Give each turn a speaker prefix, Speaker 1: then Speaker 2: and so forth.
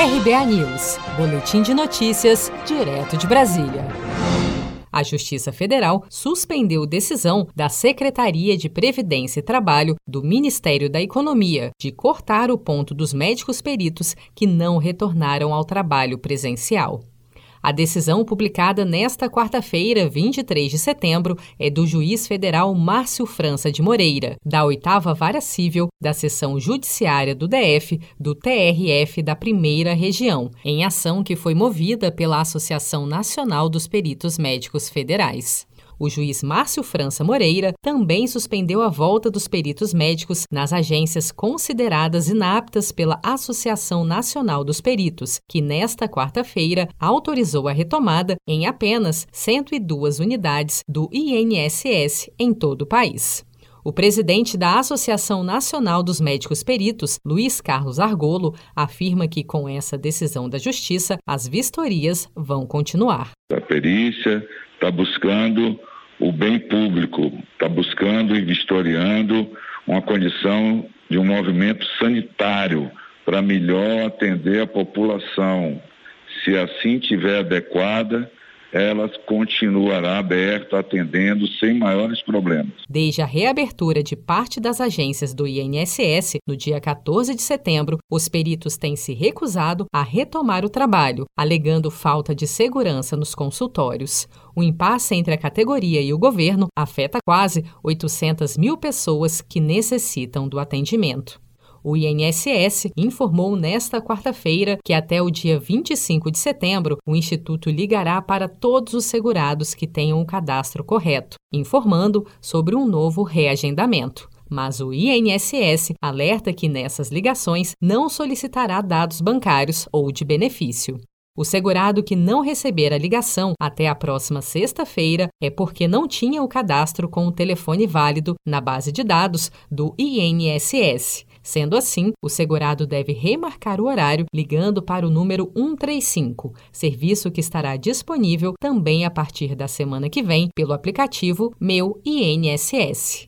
Speaker 1: RBA News, Boletim de Notícias, direto de Brasília. A Justiça Federal suspendeu decisão da Secretaria de Previdência e Trabalho do Ministério da Economia de cortar o ponto dos médicos peritos que não retornaram ao trabalho presencial. A decisão publicada nesta quarta-feira, 23 de setembro, é do juiz federal Márcio França de Moreira, da oitava vara civil da seção judiciária do DF, do TRF da primeira região, em ação que foi movida pela Associação Nacional dos Peritos Médicos Federais. O juiz Márcio França Moreira também suspendeu a volta dos peritos médicos nas agências consideradas inaptas pela Associação Nacional dos Peritos, que nesta quarta-feira autorizou a retomada em apenas 102 unidades do INSS em todo o país. O presidente da Associação Nacional dos Médicos Peritos, Luiz Carlos Argolo, afirma que com essa decisão da Justiça, as vistorias vão continuar.
Speaker 2: A perícia está buscando o bem público, está buscando e vistoriando uma condição de um movimento sanitário para melhor atender a população. Se assim tiver adequada, ela continuará aberta, atendendo sem maiores problemas.
Speaker 1: Desde a reabertura de parte das agências do INSS, no dia 14 de setembro, os peritos têm se recusado a retomar o trabalho, alegando falta de segurança nos consultórios. O impasse entre a categoria e o governo afeta quase 800 mil pessoas que necessitam do atendimento. O INSS informou nesta quarta-feira que até o dia 25 de setembro o Instituto ligará para todos os segurados que tenham o cadastro correto, informando sobre um novo reagendamento. Mas o INSS alerta que nessas ligações não solicitará dados bancários ou de benefício. O segurado que não receber a ligação até a próxima sexta-feira é porque não tinha o cadastro com o telefone válido na base de dados do INSS. Sendo assim, o segurado deve remarcar o horário ligando para o número 135, serviço que estará disponível também a partir da semana que vem pelo aplicativo Meu INSS.